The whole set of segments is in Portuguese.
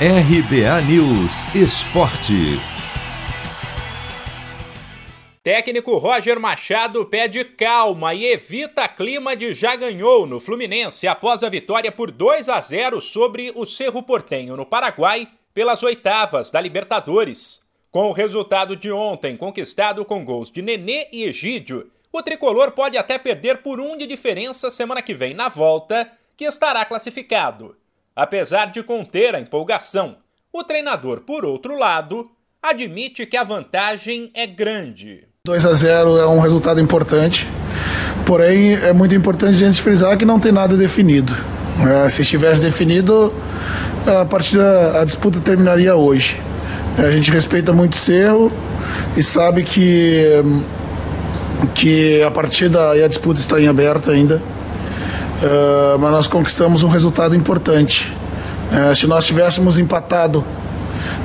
RBA News Esporte. Técnico Roger Machado pede calma e evita clima de já ganhou no Fluminense após a vitória por 2 a 0 sobre o Cerro Portenho no Paraguai pelas oitavas da Libertadores. Com o resultado de ontem conquistado com gols de Nenê e Egídio, o tricolor pode até perder por um de diferença semana que vem na volta, que estará classificado. Apesar de conter a empolgação, o treinador, por outro lado, admite que a vantagem é grande. 2 a 0 é um resultado importante, porém é muito importante a gente frisar que não tem nada definido. É, se estivesse definido, a partida, a disputa terminaria hoje. A gente respeita muito o Cerro e sabe que, que a partida e a disputa está em aberto ainda. Uh, mas nós conquistamos um resultado importante. Uh, se nós tivéssemos empatado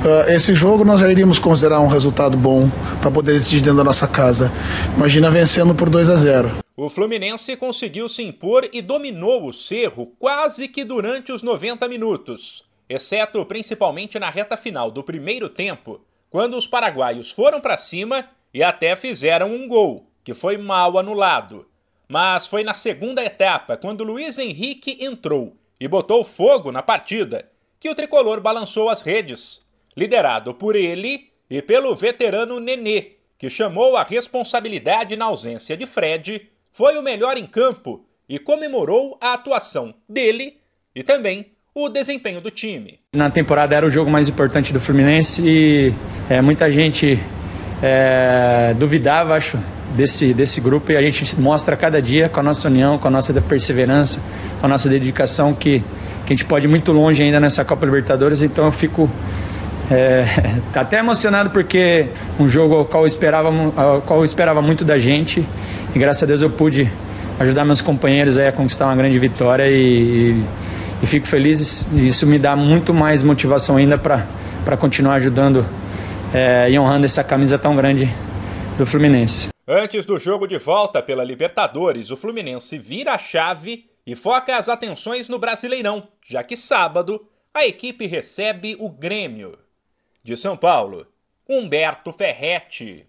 Uh, esse jogo nós já iríamos considerar um resultado bom para poder decidir dentro da nossa casa. Imagina vencendo por 2 a 0. O Fluminense conseguiu se impor e dominou o Cerro quase que durante os 90 minutos, exceto principalmente na reta final do primeiro tempo, quando os paraguaios foram para cima e até fizeram um gol, que foi mal anulado. Mas foi na segunda etapa, quando Luiz Henrique entrou e botou fogo na partida, que o tricolor balançou as redes liderado por ele e pelo veterano Nenê, que chamou a responsabilidade na ausência de Fred, foi o melhor em campo e comemorou a atuação dele e também o desempenho do time. Na temporada era o jogo mais importante do Fluminense e é, muita gente é, duvidava, acho, desse, desse grupo e a gente mostra cada dia com a nossa união, com a nossa perseverança, com a nossa dedicação que, que a gente pode ir muito longe ainda nessa Copa Libertadores, então eu fico é, até emocionado porque um jogo ao qual, eu esperava, ao qual eu esperava muito da gente e graças a Deus eu pude ajudar meus companheiros a conquistar uma grande vitória e, e, e fico feliz isso me dá muito mais motivação ainda para continuar ajudando é, e honrando essa camisa tão grande do Fluminense. Antes do jogo de volta pela Libertadores, o Fluminense vira a chave e foca as atenções no Brasileirão, já que sábado a equipe recebe o Grêmio. De São Paulo, Humberto Ferretti.